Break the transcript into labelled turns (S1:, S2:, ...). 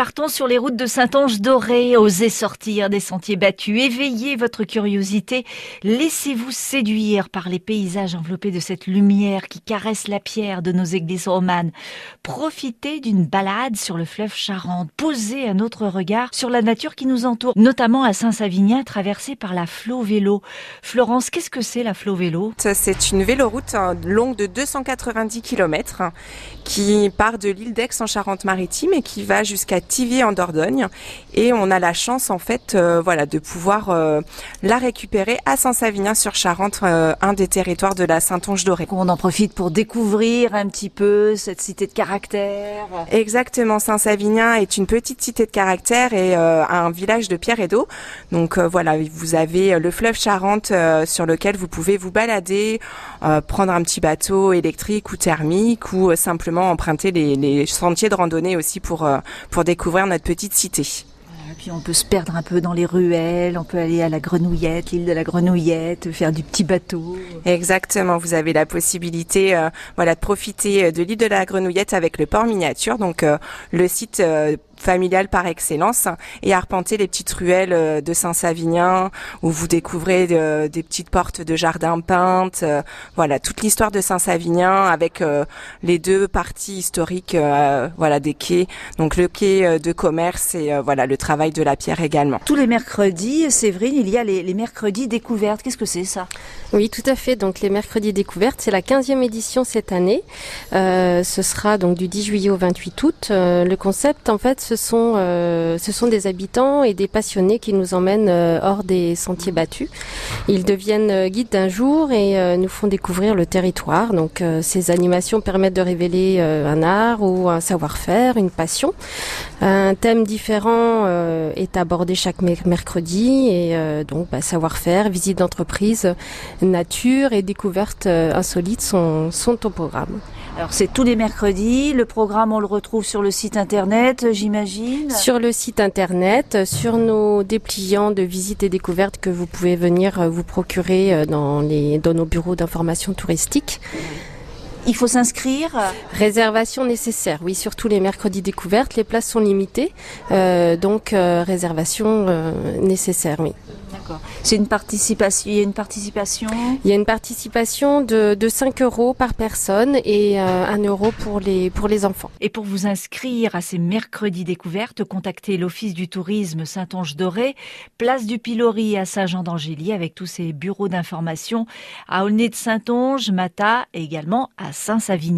S1: Partons sur les routes de Saint-Ange-Doré, osez sortir des sentiers battus, éveillez votre curiosité, laissez-vous séduire par les paysages enveloppés de cette lumière qui caresse la pierre de nos églises romanes. Profitez d'une balade sur le fleuve Charente, posez un autre regard sur la nature qui nous entoure, notamment à Saint-Savinien, traversée par la Flo Vélo. Florence, qu'est-ce que c'est la Flo Vélo?
S2: C'est une véloroute hein, longue de 290 km qui part de l'île d'Aix en Charente-Maritime et qui va jusqu'à Tivier en Dordogne. Et on a la chance en fait, euh, voilà, de pouvoir euh, la récupérer à Saint-Savinien-sur-Charente, euh, un des territoires de la Saintonge-Dorée.
S1: On en profite pour découvrir un petit peu cette cité de caractère.
S2: Exactement, Saint-Savinien est une petite cité de caractère et un village de pierre et d'eau. Donc voilà, vous avez le fleuve Charente sur lequel vous pouvez vous balader, prendre un petit bateau électrique ou thermique ou simplement emprunter les, les sentiers de randonnée aussi pour, pour découvrir notre petite cité.
S1: Et puis on peut se perdre un peu dans les ruelles, on peut aller à la Grenouillette, l'île de la Grenouillette, faire du petit bateau.
S2: Exactement, vous avez la possibilité euh, voilà de profiter de l'île de la Grenouillette avec le port miniature, donc euh, le site euh, familial par excellence et arpenter les petites ruelles euh, de Saint-Savinien où vous découvrez euh, des petites portes de jardins peintes. Euh, voilà, toute l'histoire de Saint-Savinien avec les deux parties historiques voilà des quais. Donc le quai de commerce et voilà le travail de la pierre également.
S1: Tous les mercredis, Séverine, il y a les, les mercredis découvertes. Qu'est-ce que c'est ça?
S3: Oui, tout à fait. Donc les mercredis découvertes, c'est la 15e édition cette année. Euh, ce sera donc du 10 juillet au 28 août. Euh, le concept en fait ce sont, euh, ce sont des habitants et des passionnés qui nous emmènent euh, hors des sentiers battus. Ils deviennent euh, guides d'un jour et nous font découvrir le territoire. Donc ces animations permettent de révéler un art ou un savoir-faire, une passion. Un thème différent est abordé chaque mercredi et donc bah, savoir-faire, visite d'entreprise, nature et découvertes insolites sont au programme.
S1: Alors c'est tous les mercredis. Le programme, on le retrouve sur le site internet, j'imagine.
S3: Sur le site internet, sur nos dépliants de visites et découvertes que vous pouvez venir vous procurer dans, les, dans nos bureaux d'information touristique.
S1: Il faut s'inscrire
S3: Réservation nécessaire, oui, surtout les mercredis découvertes. Les places sont limitées, euh, donc euh, réservation euh, nécessaire, oui.
S1: D'accord. C'est une participation. Il y a une participation?
S3: Il y a une participation de, de 5 euros par personne et euh, 1 euro pour les pour les enfants.
S1: Et pour vous inscrire à ces mercredis découvertes, contactez l'Office du tourisme Saint-Onge-Doré, place du Pilori à Saint-Jean-d'Angély, avec tous ses bureaux d'information à Aulnay de Saint-Onge, Mata et également à Saint-Savinien.